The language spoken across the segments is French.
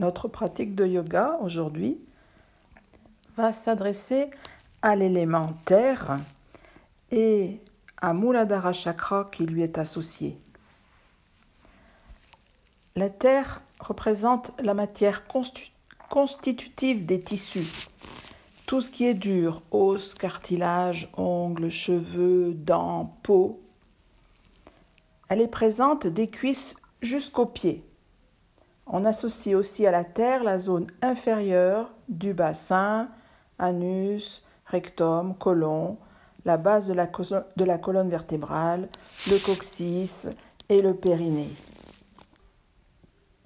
Notre pratique de yoga aujourd'hui va s'adresser à l'élément terre et à Muladhara Chakra qui lui est associé. La terre représente la matière constitutive des tissus. Tout ce qui est dur, os, cartilage, ongles, cheveux, dents, peau. Elle est présente des cuisses jusqu'aux pieds. On associe aussi à la terre la zone inférieure du bassin, anus, rectum, côlon, la base de la, de la colonne vertébrale, le coccyx et le périnée.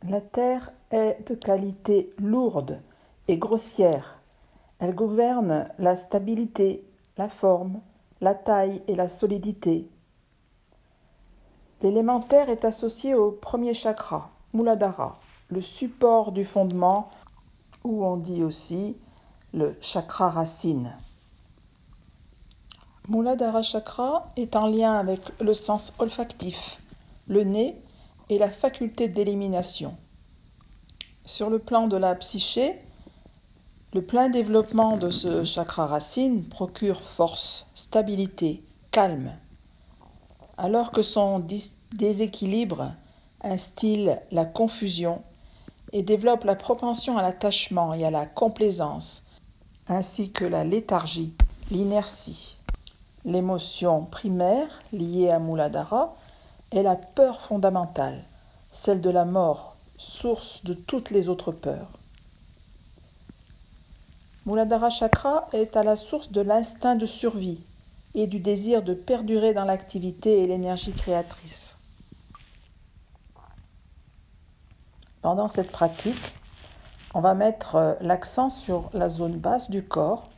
La terre est de qualité lourde et grossière. Elle gouverne la stabilité, la forme, la taille et la solidité. L'élémentaire est associé au premier chakra, Muladhara, le support du fondement, ou on dit aussi le chakra racine. Muladhara chakra est en lien avec le sens olfactif, le nez et la faculté d'élimination. Sur le plan de la psyché, le plein développement de ce chakra racine procure force, stabilité, calme, alors que son déséquilibre instille la confusion et développe la propension à l'attachement et à la complaisance, ainsi que la léthargie, l'inertie. L'émotion primaire liée à Muladhara est la peur fondamentale, celle de la mort, source de toutes les autres peurs. Muladhara Chakra est à la source de l'instinct de survie et du désir de perdurer dans l'activité et l'énergie créatrice. Pendant cette pratique, on va mettre euh, l'accent sur la zone basse du corps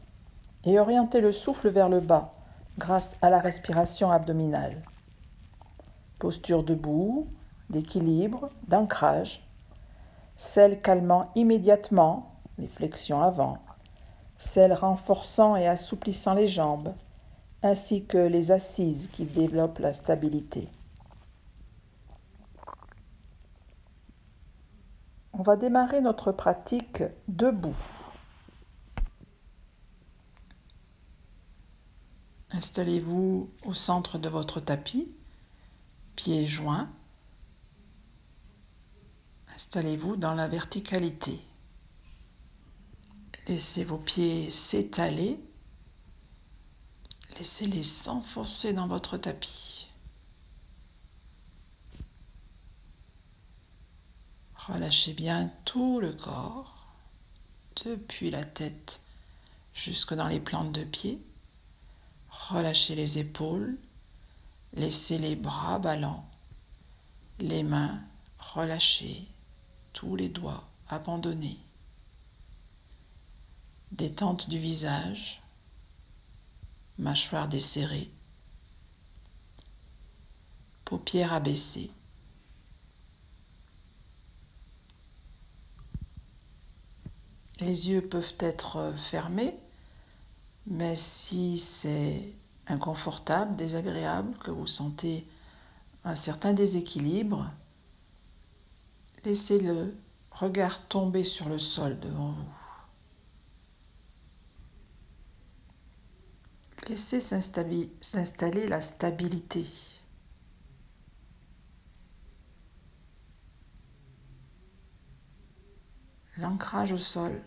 et orienter le souffle vers le bas grâce à la respiration abdominale. Posture debout, d'équilibre, d'ancrage, celle calmant immédiatement, les flexions avant, celle renforçant et assouplissant les jambes, ainsi que les assises qui développent la stabilité. On va démarrer notre pratique debout. Installez-vous au centre de votre tapis, pieds joints. Installez-vous dans la verticalité. Laissez vos pieds s'étaler. Laissez-les s'enfoncer dans votre tapis. Relâchez bien tout le corps, depuis la tête jusque dans les plantes de pied. Relâchez les épaules, laissez les bras ballants, les mains relâchées, tous les doigts abandonnés. Détente du visage, mâchoire desserrée, paupières abaissées. Les yeux peuvent être fermés mais si c'est inconfortable, désagréable, que vous sentez un certain déséquilibre, laissez le regard tomber sur le sol devant vous. Laissez s'installer la stabilité. L'ancrage au sol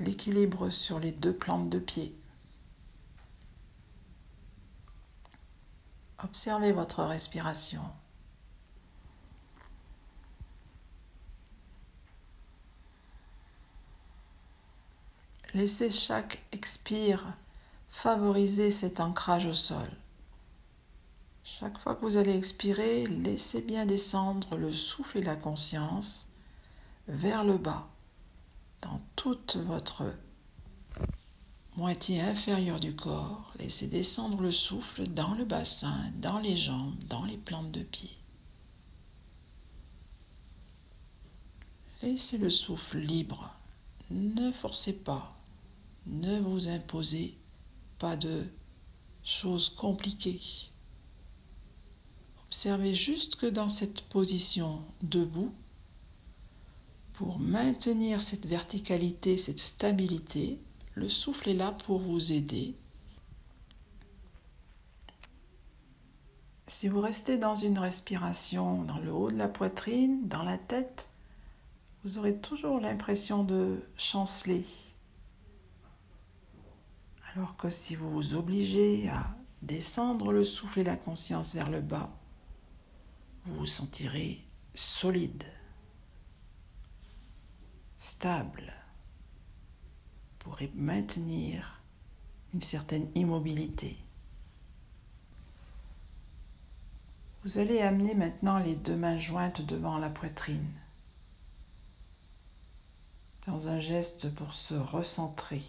l'équilibre sur les deux plantes de pied. Observez votre respiration. Laissez chaque expire favoriser cet ancrage au sol. Chaque fois que vous allez expirer, laissez bien descendre le souffle et la conscience vers le bas dans toute votre moitié inférieure du corps. Laissez descendre le souffle dans le bassin, dans les jambes, dans les plantes de pied. Laissez le souffle libre. Ne forcez pas. Ne vous imposez pas de choses compliquées. Observez juste que dans cette position debout, Pour maintenir cette verticalité, cette stabilité, le souffle est là pour vous aider. Si vous restez dans une respiration dans le haut de la poitrine, dans la tête, vous aurez toujours l'impression de chanceler. Alors que si vous vous obligez à descendre le souffle et la conscience vers le bas, vous vous sentirez solide, stable, pour maintenir une certaine immobilité. Vous allez amener maintenant les deux mains jointes devant la poitrine, dans un geste pour se recentrer.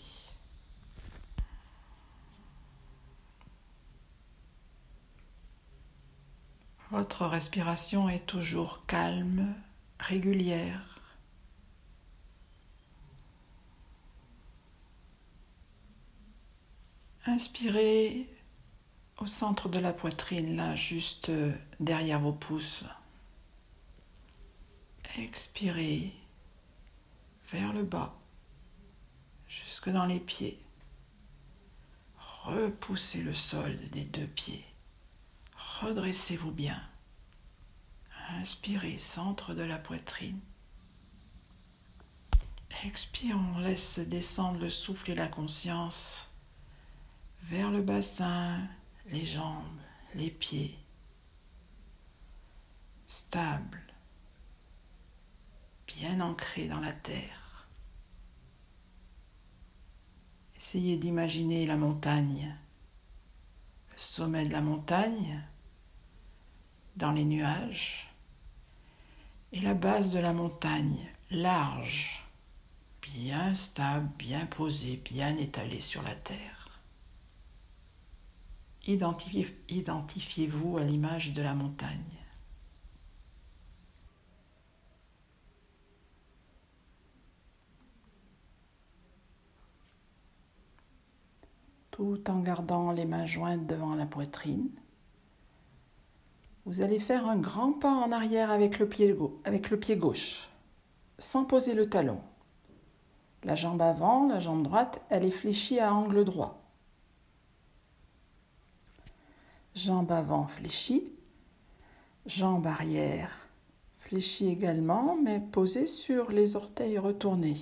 Votre respiration est toujours calme, régulière. Inspirez au centre de la poitrine, là, juste derrière vos pouces. Expirez vers le bas, jusque dans les pieds. Repoussez le sol des deux pieds. Redressez-vous bien. Inspirez, centre de la poitrine. Expire, on laisse descendre le souffle et la conscience vers le bassin, les jambes, les pieds. Stable, bien ancré dans la terre. Essayez d'imaginer la montagne, le sommet de la montagne dans les nuages et la base de la montagne large, bien stable, bien posée, bien étalée sur la terre. Identifiez-vous à l'image de la montagne. Tout en gardant les mains jointes devant la poitrine. Vous allez faire un grand pas en arrière avec le pied, gauche, sans poser le talon. La jambe avant, la jambe droite, elle est fléchie à angle droit. Jambe avant fléchie, jambe arrière fléchie également, mais posée sur les orteils retournés.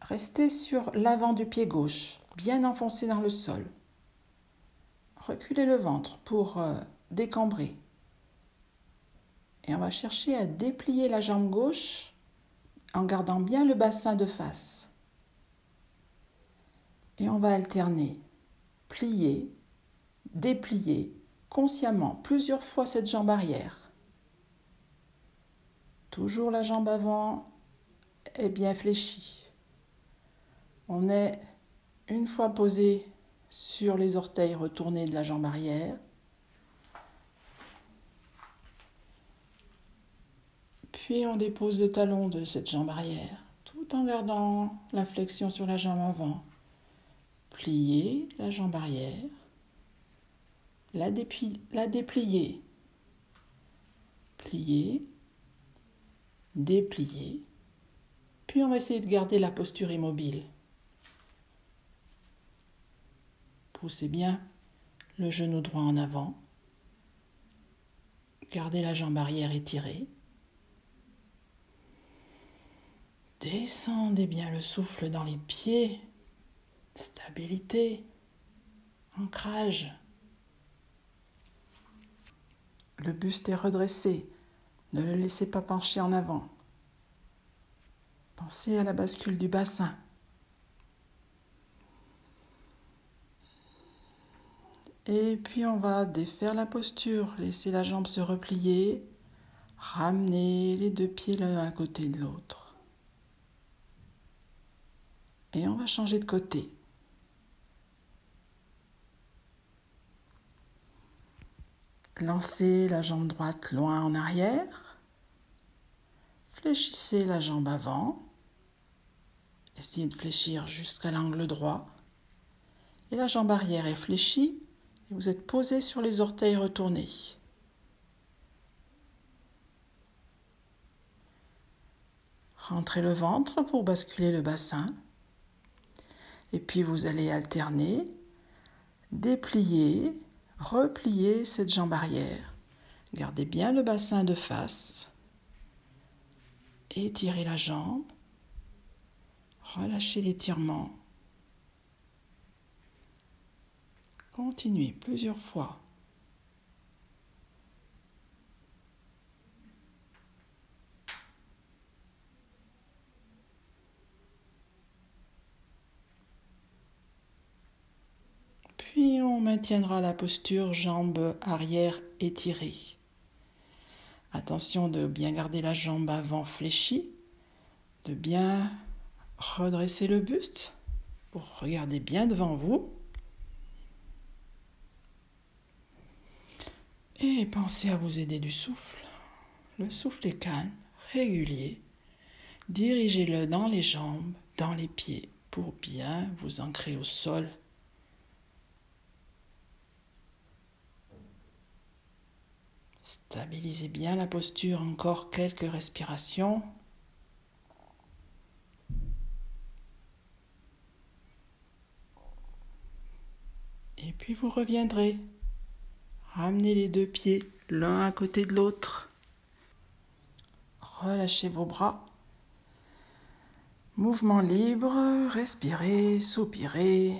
Restez sur l'avant du pied gauche, bien enfoncé dans le sol. Reculez le ventre pour euh, décambrer. Et on va chercher à déplier la jambe gauche en gardant bien le bassin de face. Et on va alterner, plier, déplier consciemment plusieurs fois cette jambe arrière. Toujours la jambe avant est bien fléchie. On est une fois posé sur les orteils retournés de la jambe arrière. Puis on dépose le talon de cette jambe arrière, tout en gardant la flexion sur la jambe avant. Plier la jambe arrière, la, la déplier, plier, déplier. Puis on va essayer de garder la posture immobile. Poussez bien le genou droit en avant. Gardez la jambe arrière étirée. Descendez bien le souffle dans les pieds. Stabilité. Ancrage. Le buste est redressé. Ne le laissez pas pencher en avant. Pensez à la bascule du bassin. Et puis on va défaire la posture, laisser la jambe se replier, ramener les deux pieds l'un à côté de l'autre. Et on va changer de côté. Lancez la jambe droite loin en arrière. Fléchissez la jambe avant. Essayez de fléchir jusqu'à l'angle droit. Et la jambe arrière est fléchie vous êtes posé sur les orteils retournés. Rentrez le ventre pour basculer le bassin. Et puis vous allez alterner, déplier, replier cette jambe arrière. Gardez bien le bassin de face. Étirez la jambe. Relâchez l'étirement. Continuez plusieurs fois. Puis on maintiendra la posture jambes arrière étirées. Attention de bien garder la jambe avant fléchie, de bien redresser le buste pour regarder bien devant vous. Et pensez à vous aider du souffle. Le souffle est calme, régulier. Dirigez-le dans les jambes, dans les pieds, pour bien vous ancrer au sol Stabilisez bien la posture, encore quelques respirations. Et puis vous reviendrez. Ramenez les deux pieds l'un à côté de l'autre. Relâchez vos bras. Mouvement libre, respirez, soupirez.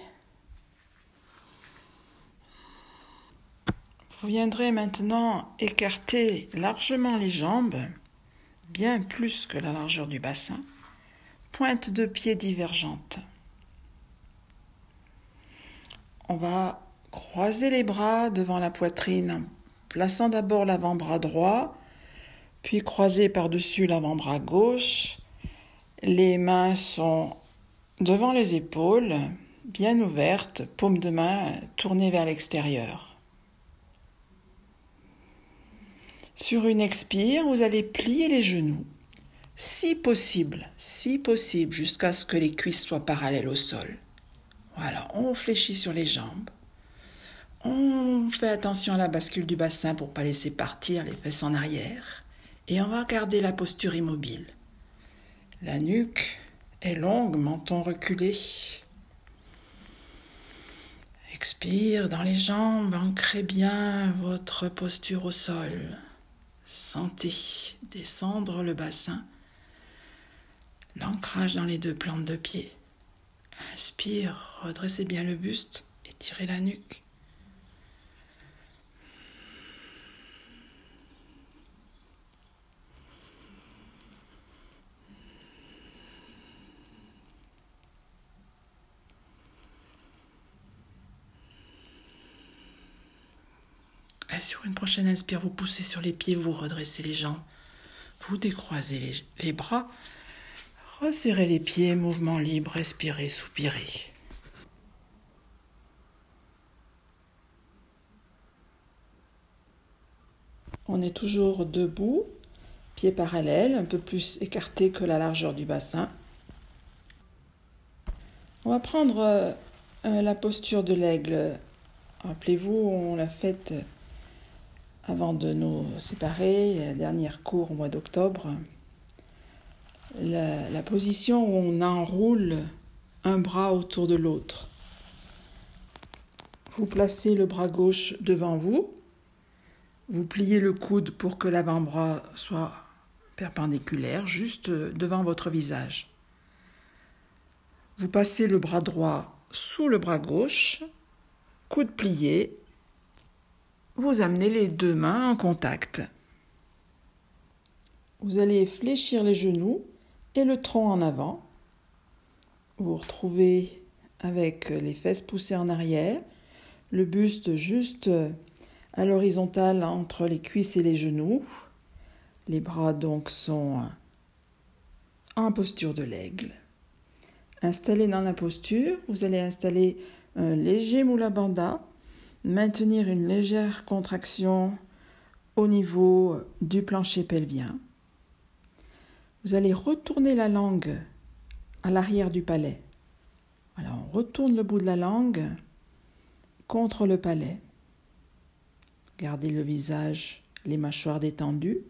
Vous viendrez maintenant écarter largement les jambes, bien plus que la largeur du bassin, pointe de pied divergente. On va croiser les bras devant la poitrine, plaçant d'abord l'avant-bras droit, puis croiser par-dessus l'avant-bras gauche. Les mains sont devant les épaules, bien ouvertes, paume de main tournée vers l'extérieur. Sur une expire, vous allez plier les genoux, si possible, si possible, jusqu'à ce que les cuisses soient parallèles au sol. Voilà, on fléchit sur les jambes. On fait attention à la bascule du bassin pour pas laisser partir les fesses en arrière. Et on va garder la posture immobile. La nuque est longue, menton reculé. Expire dans les jambes, ancrez bien votre posture au sol. Sentez descendre le bassin, l'ancrage dans les deux plantes de pied. Inspire, redressez bien le buste, étirez la nuque. Sur une prochaine inspire, vous poussez sur les pieds, vous redressez les jambes, vous décroisez les, les bras, resserrez les pieds, mouvement libre, respirez, soupirez. On est toujours debout, pieds parallèles, un peu plus écartés que la largeur du bassin. On va prendre euh, la posture de l'aigle. Rappelez-vous, on l'a faite avant de nous séparer, la dernière cour au mois d'octobre, la, position où on enroule un bras autour de l'autre. Vous placez le bras gauche devant vous, vous pliez le coude pour que l'avant-bras soit perpendiculaire, juste devant votre visage. Vous passez le bras droit sous le bras gauche, coude plié, vous amenez les deux mains en contact. Vous allez fléchir les genoux et le tronc en avant. Vous retrouvez avec les fesses poussées en arrière, le buste juste à l'horizontale entre les cuisses et les genoux. Les bras donc sont en posture de l'aigle. Installé dans la posture, vous allez installer un léger moula bandha maintenir une légère contraction au niveau du plancher pelvien. Vous allez retourner la langue à l'arrière du palais. Alors on retourne le bout de la langue contre le palais. Gardez le visage, les mâchoires détendues,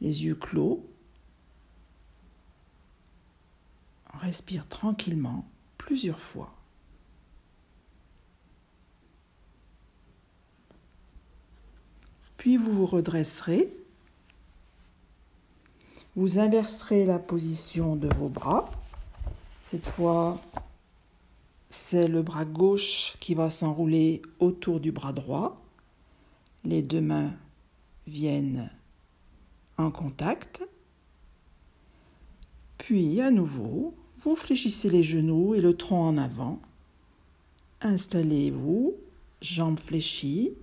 les yeux clos. respire tranquillement plusieurs fois. Puis vous vous redresserez. Vous inverserez la position de vos bras. Cette fois, c'est le bras gauche qui va s'enrouler autour du bras droit. Les deux mains viennent en contact. Puis, à nouveau, vous fléchissez les genoux et le tronc en avant. Installez-vous, jambes fléchies,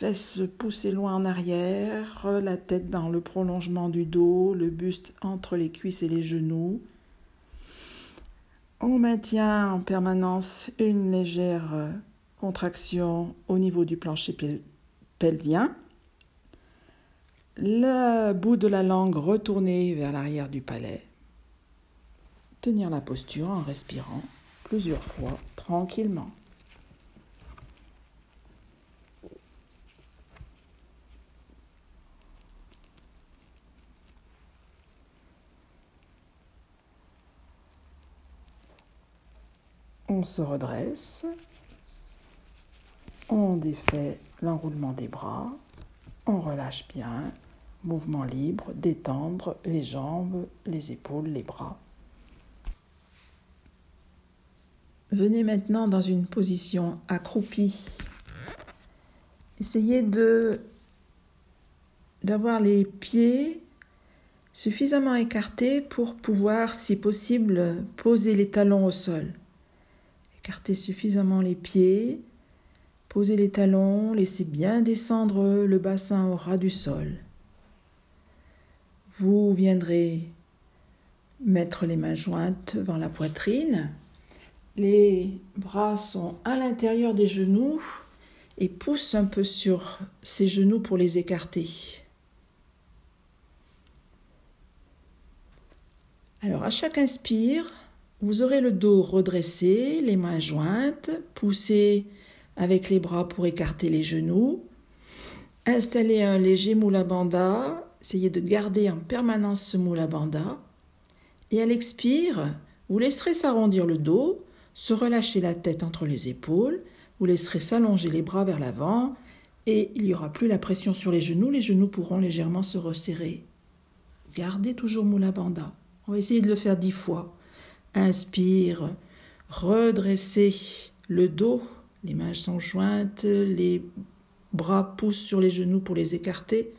fesses poussées loin en arrière, la tête dans le prolongement du dos, le buste entre les cuisses et les genoux. On maintient en permanence une légère contraction au niveau du plancher pelvien. Le bout de la langue retourné vers l'arrière du palais. Tenir la posture en respirant plusieurs fois tranquillement. On se redresse. On défait l'enroulement des bras. On relâche bien. Mouvement libre, détendre les jambes, les épaules, les bras. Venez maintenant dans une position accroupie. Essayez de d'avoir les pieds suffisamment écartés pour pouvoir, si possible, poser les talons au sol. Écartez suffisamment les pieds, posez les talons, laissez bien descendre le bassin au ras du sol. Vous viendrez mettre les mains jointes devant la poitrine. Les bras sont à l'intérieur des genoux et poussent un peu sur ces genoux pour les écarter. Alors à chaque inspire, vous aurez le dos redressé, les mains jointes, poussez avec les bras pour écarter les genoux. Installez un léger moula bandha. Essayez de garder en permanence ce moula bandha. Et à l'expire, vous laisserez s'arrondir le dos, se relâcher la tête entre les épaules, vous laisserez s'allonger les bras vers l'avant et il n'y aura plus la pression sur les genoux, les genoux pourront légèrement se resserrer. Gardez toujours moula bandha. On va essayer de le faire dix fois. Inspire, redressez le dos, les mains sont jointes, les bras poussent sur les genoux pour les écarter.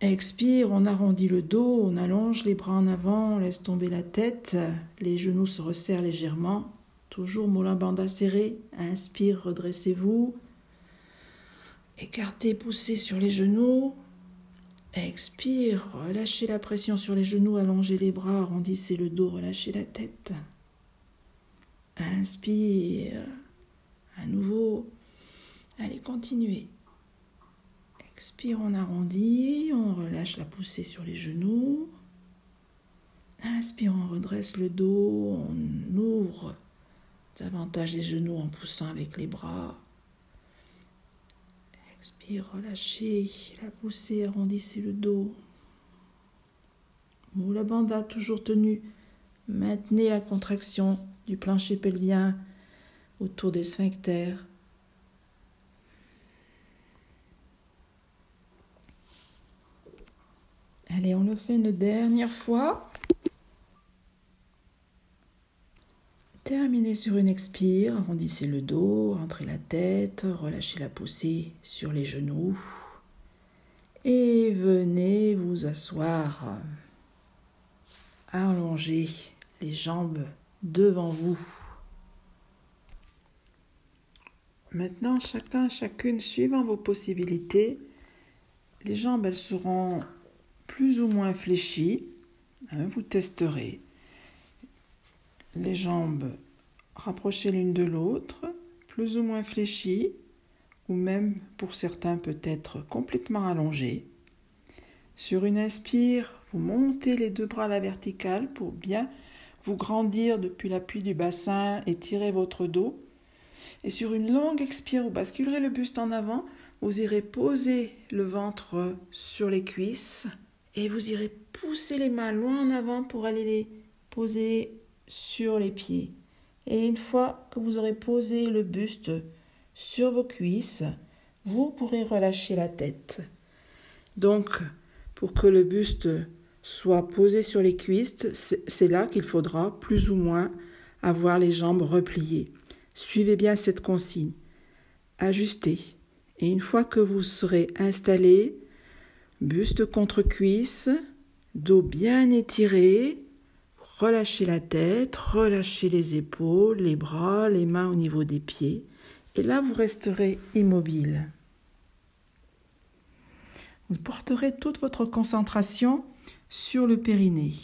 Expire, on arrondit le dos, on allonge les bras en avant, on laisse tomber la tête, les genoux se resserrent légèrement. Toujours moulin banda serré. Inspire, redressez-vous. Écartez, poussez sur les genoux. Expire, relâchez la pression sur les genoux, allongez les bras, arrondissez le dos, relâchez la tête. Inspire. À nouveau. Allez, continuez. Expire, on arrondit, on relâche la poussée sur les genoux. Inspire, on redresse le dos, on ouvre davantage les genoux en poussant avec les bras. Expire, relâchez la poussée, arrondissez le dos. Moula banda toujours tenu. Maintenez la contraction du plancher pelvien autour des sphincters. Allez, on le fait une dernière fois. Terminez sur une expire, arrondissez le dos, rentrez la tête, relâchez la poussée sur les genoux et venez vous asseoir. Allongez les jambes devant vous. Maintenant, chacun, chacune, suivant vos possibilités, les jambes, elles seront plus ou moins fléchies. Hein, vous testerez les jambes rapprochées l'une de l'autre, plus ou moins fléchies, ou même pour certains peut-être complètement allongées. Sur une inspire, vous montez les deux bras à la verticale pour bien vous grandir depuis l'appui du bassin et tirer votre dos. Et sur une longue expire, vous basculerez le buste en avant, vous irez poser le ventre sur les cuisses et vous irez pousser les mains loin en avant pour aller les posé sur les pieds. Et une fois que vous aurez posé le buste sur vos cuisses, vous pourrez relâcher la tête. Donc, pour que le buste soit posé sur les cuisses, c'est là qu'il faudra plus ou moins avoir les jambes repliées. Suivez bien cette consigne. Ajustez. Et une fois que vous serez installé, buste contre cuisse, dos bien étiré, relâchez la tête, relâchez les épaules, les bras, les mains au niveau des pieds. Et là, vous resterez immobile. Vous porterez toute votre concentration sur le périnée.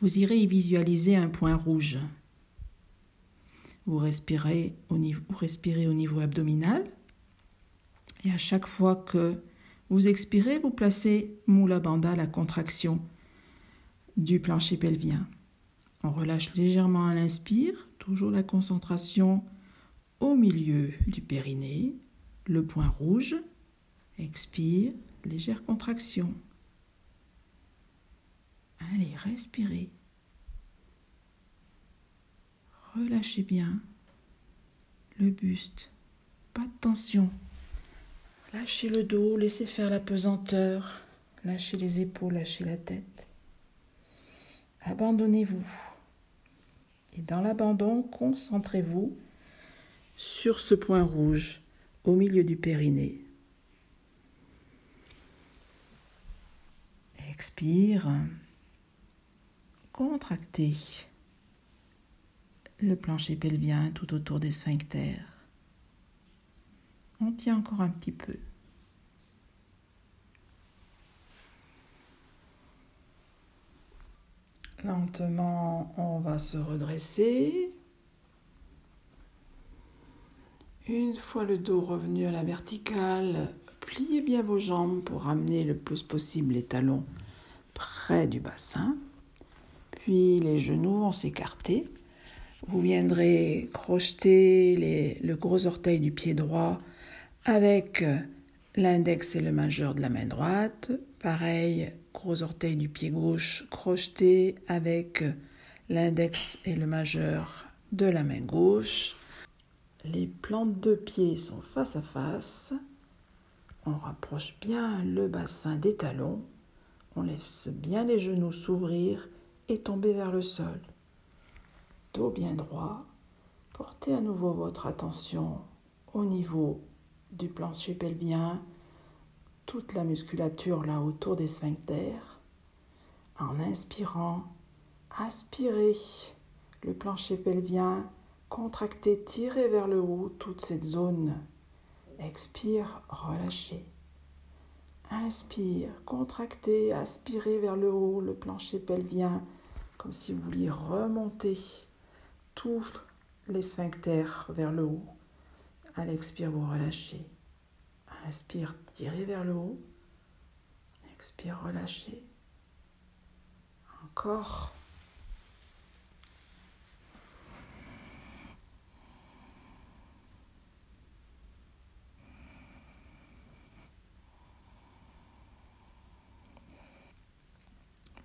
Vous irez y visualiser un point rouge. Vous respirez au niveau, abdominal. Et à chaque fois que vous expirez, vous placez Mula Bandha, la contraction du plancher pelvien. On relâche légèrement à l'inspire, toujours la concentration au milieu du périnée, le point rouge. Expire, légère contraction. Allez, respirez. Relâchez bien le buste. Pas de tension. Lâchez le dos, laissez faire la pesanteur. Lâchez les épaules, lâchez la tête. Abandonnez-vous. Et dans l'abandon, concentrez-vous sur ce point rouge au milieu du périnée. Expire. Contractez le plancher pelvien tout autour des sphincters. On tient encore un petit peu. Lentement, on va se redresser. Une fois le dos revenu à la verticale, pliez bien vos jambes pour ramener le plus possible les talons près du bassin. Puis les genoux vont s'écarter. Vous viendrez crocheter le gros orteil du pied droit avec l'index et le majeur de la main droite. Pareil, gros orteil du pied gauche crocheté avec l'index et le majeur de la main gauche. Les plantes de pied sont face à face. On rapproche bien le bassin des talons. On laisse bien les genoux s'ouvrir et tomber vers le sol. Dos bien droit. Portez à nouveau votre attention au niveau du plancher pelvien, toute la musculature là autour des sphincters. En inspirant, aspirez le plancher pelvien, contractez, tirez vers le haut toute cette zone. Expire, relâchez. Inspire, contractez, aspirez vers le haut le plancher pelvien, comme si vous vouliez remonter tous les sphincters vers le haut. À l'expire, vous relâchez. Inspire, tirez vers le haut. Expire, relâchez. Encore.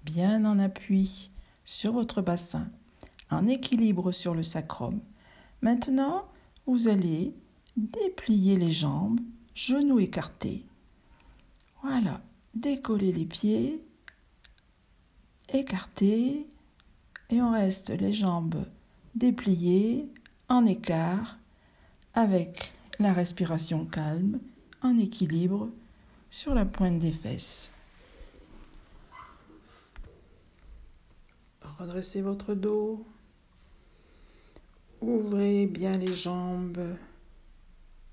Bien en appui sur votre bassin, en équilibre sur le sacrum. Maintenant, vous allez déplier les jambes, genoux écartés. Voilà, décoller les pieds, écartés, et on reste les jambes dépliées, en écart, avec la respiration calme, en équilibre sur la pointe des fesses. Redressez votre dos. Ouvrez bien les jambes.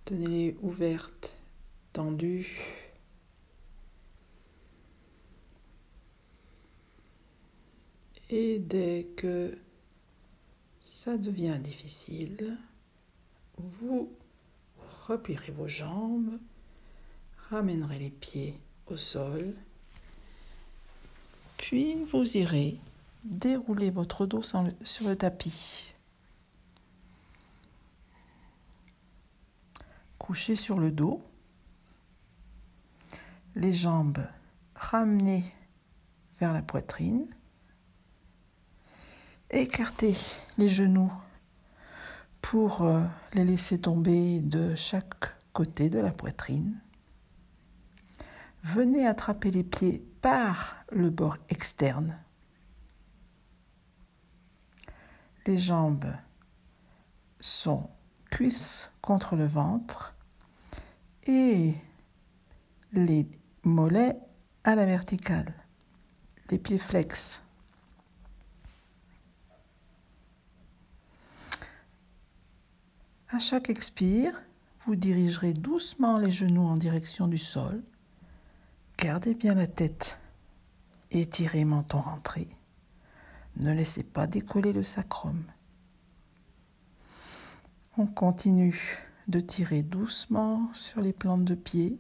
Tenez-les ouvertes, tendues. Et dès que ça devient difficile, vous replierez vos jambes, ramènerez les pieds au sol, puis vous irez dérouler votre dos sur le tapis. Couchez sur le dos, les jambes ramenées vers la poitrine écartez les genoux pour euh, les laisser tomber de chaque côté de la poitrine. Venez attraper les pieds par le bord externe. Les jambes sont cuisses contre le ventre et les mollets à la verticale, les pieds flex. À chaque expire, vous dirigerez doucement les genoux en direction du sol. Gardez bien la tête. Étirez menton rentré. Ne laissez pas décoller le sacrum. On continue de tirer doucement sur les plantes de pied,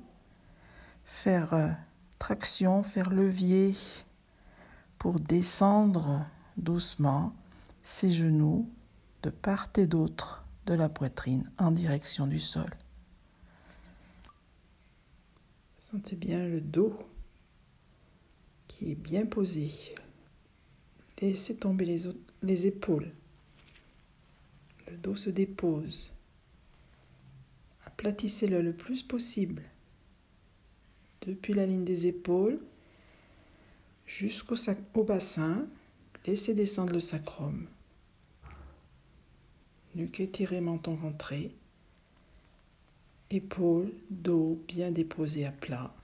faire euh, traction, faire levier pour descendre doucement ses genoux de part et d'autre de la poitrine en direction du sol. Sentez bien le dos qui est bien posé. Laissez tomber les, les épaules. Le dos se dépose. Aplatissez-le le plus possible. Depuis la ligne des épaules jusqu'au au bassin, laissez descendre le sacrum. Nuque étirée, menton rentré. Épaules, dos bien déposés à plat.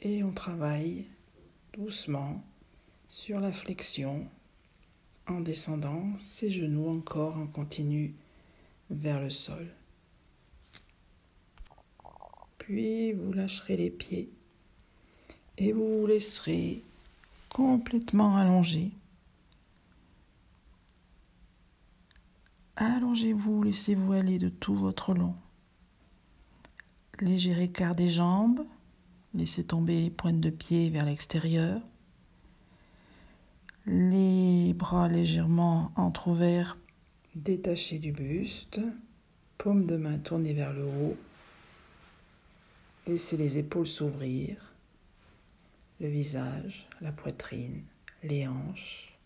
Et on travaille doucement sur la flexion en descendant ses genoux encore en continu vers le sol. Puis vous lâcherez les pieds et vous vous laisserez complètement allongé. Allongez-vous, laissez-vous aller de tout votre long. Léger écart des jambes, laissez tomber les pointes de pied vers l'extérieur les bras légèrement entrouverts, détachés du buste, paume de main tournée vers le haut. Laissez les épaules s'ouvrir, le visage, la poitrine, les hanches.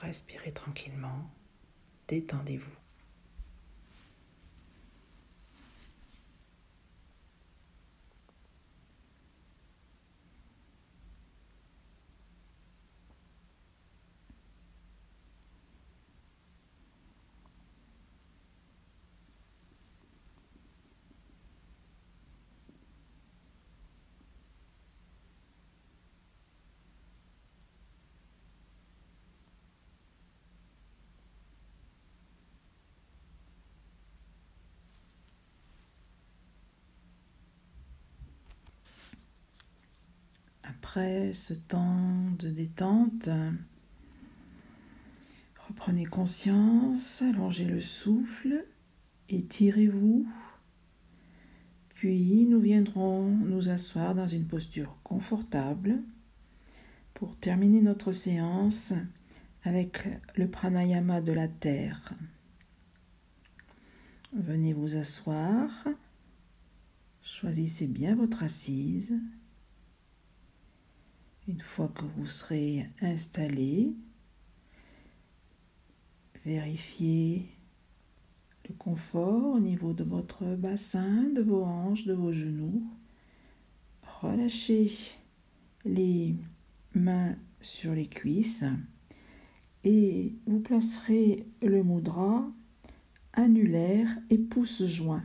Respirez tranquillement, détendez-vous. Après ce temps de détente, reprenez conscience, allongez le souffle, étirez-vous, puis nous viendrons nous asseoir dans une posture confortable pour terminer notre séance avec le pranayama de la terre. Venez vous asseoir, choisissez bien votre assise une fois que vous serez installé, vérifiez le confort au niveau de votre bassin, de vos hanches, de vos genoux. Relâchez les mains sur les cuisses et vous placerez le mudra annulaire et pouce joint.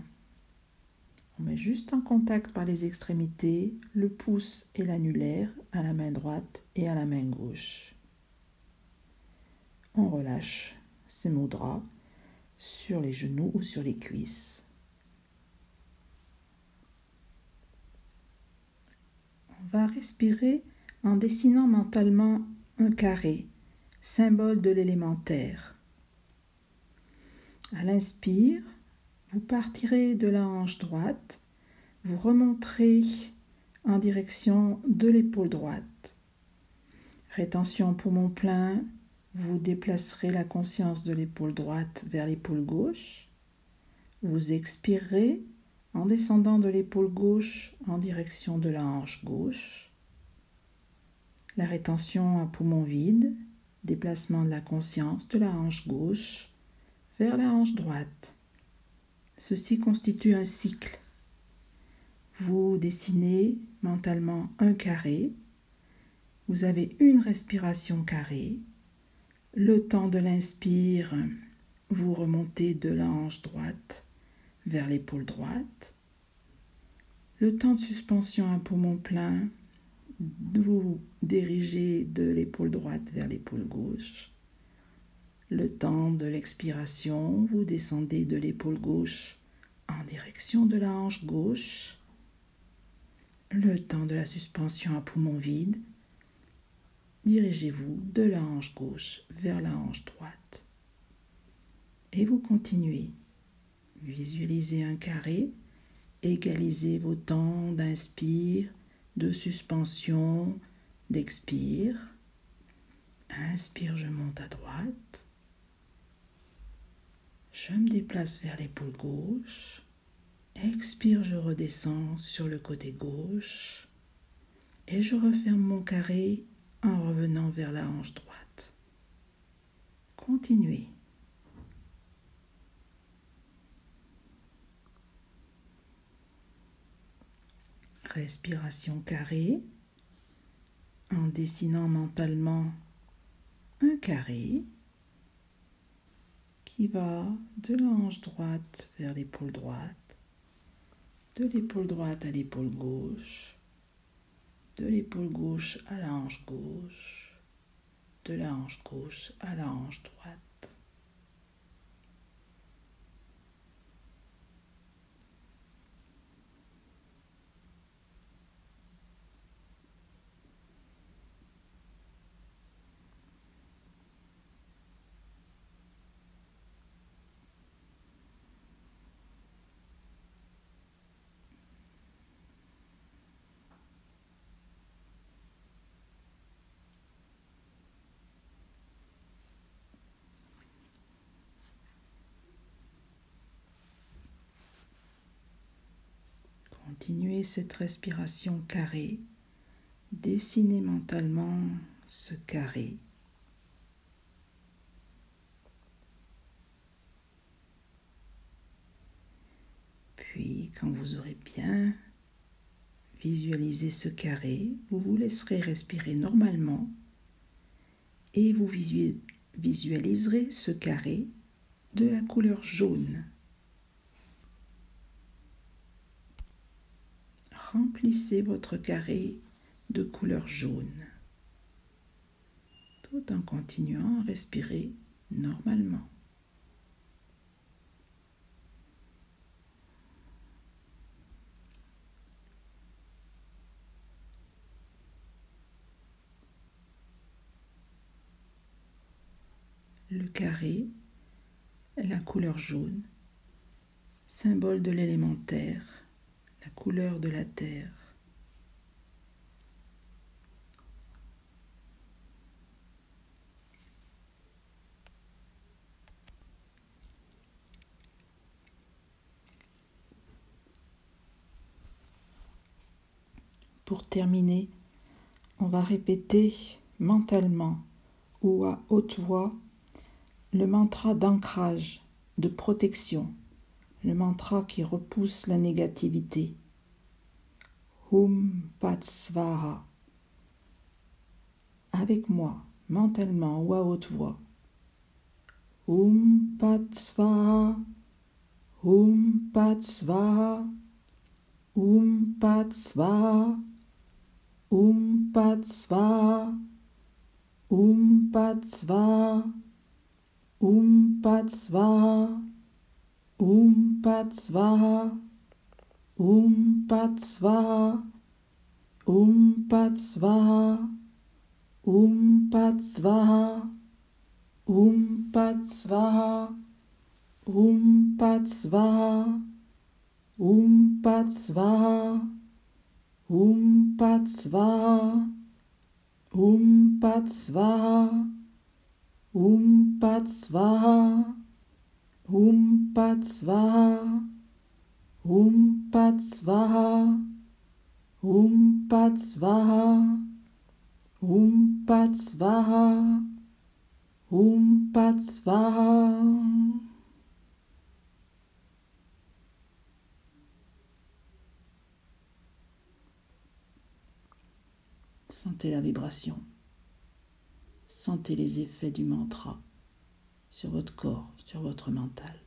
On met juste en contact par les extrémités le pouce et l'annulaire à la main droite et à la main gauche. On relâche ces mudras sur les genoux ou sur les cuisses. On va respirer en dessinant mentalement un carré, symbole de l'élémentaire. À l'inspire, vous partirez de la hanche droite, vous remonterez en direction de l'épaule droite. Rétention poumon plein, vous déplacerez la conscience de l'épaule droite vers l'épaule gauche. Vous expirerez en descendant de l'épaule gauche en direction de la hanche gauche. la rétention à poumon vide, déplacement de la conscience de la hanche gauche vers la hanche droite. Ceci constitue un cycle. Vous dessinez mentalement un carré. Vous avez une respiration carrée. Le temps de l'inspire, vous remontez de la droite vers l'épaule droite. Le temps de suspension à poumon plein, vous dirigez de l'épaule droite vers l'épaule gauche. Le temps de l'expiration, vous descendez de l'épaule gauche en direction de la hanche gauche. Le temps de la suspension à poumon vide, dirigez-vous de la hanche gauche vers la hanche droite. Et vous continuez. Visualisez un carré, égalisez vos temps d'inspire, de suspension, d'expire. Inspire, je monte à droite. Je me déplace vers l'épaule gauche. Expire, je redescends sur le côté gauche. Et je referme mon carré en revenant vers la hanche droite. Continuez. Respiration carrée en dessinant mentalement un carré qui va de la hanche droite vers l'épaule droite, de l'épaule droite à l'épaule gauche, de l'épaule gauche à la hanche gauche, de la hanche gauche à la hanche droite. Continuez cette respiration carrée. Dessinez mentalement ce carré. Puis, quand vous aurez bien visualisé ce carré, vous vous laisserez respirer normalement et vous visualiserez ce carré de la couleur jaune. Remplissez votre carré de couleur jaune, tout en continuant à respirer normalement. Le carré, la couleur jaune, symbole de l'élémentaire, la couleur de la terre. Pour terminer, on va répéter mentalement ou à haute voix le mantra d'ancrage, de protection le mantra qui repousse la négativité. Hum Pat Svaha. Avec moi, mentalement ou à haute voix. Hum Pat Svaha. Hum Pat Svaha. Hum Pat Svaha. Hum Pat Svaha. Hum Pat Svaha. Hum Pat Umpa Zwaha, Umpa Zwaha, Umpa Zwaha, Umpa Zwaha, Umpa Zwaha, Umpa Zwaha, Humpatsvaha, Humpatsvaha, Humpatsvaha, Humpatsvaha, Humpatsvaha. Sentez la vibration. Sentez les effets du mantra sur votre corps sur votre mental.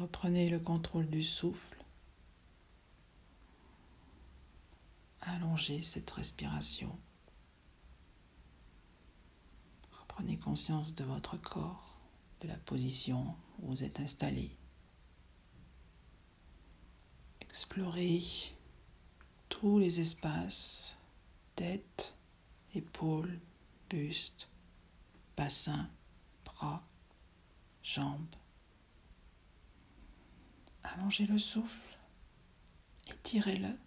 Reprenez le contrôle du souffle. Allongez cette respiration. Reprenez conscience de votre corps, de la position où vous êtes installé. Explorez tous les espaces, tête, épaules, buste, bassin, bras, jambes. Allongez le souffle, étirez-le.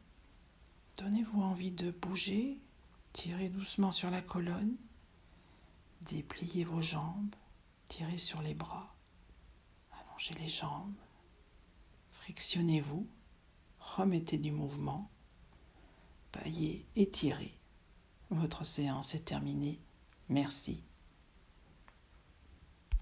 Donnez-vous envie de bouger, tirez doucement sur la colonne, dépliez vos jambes, tirez sur les bras, allongez les jambes, frictionnez-vous, remettez du mouvement, baillez, étirez. Votre séance est terminée. Merci.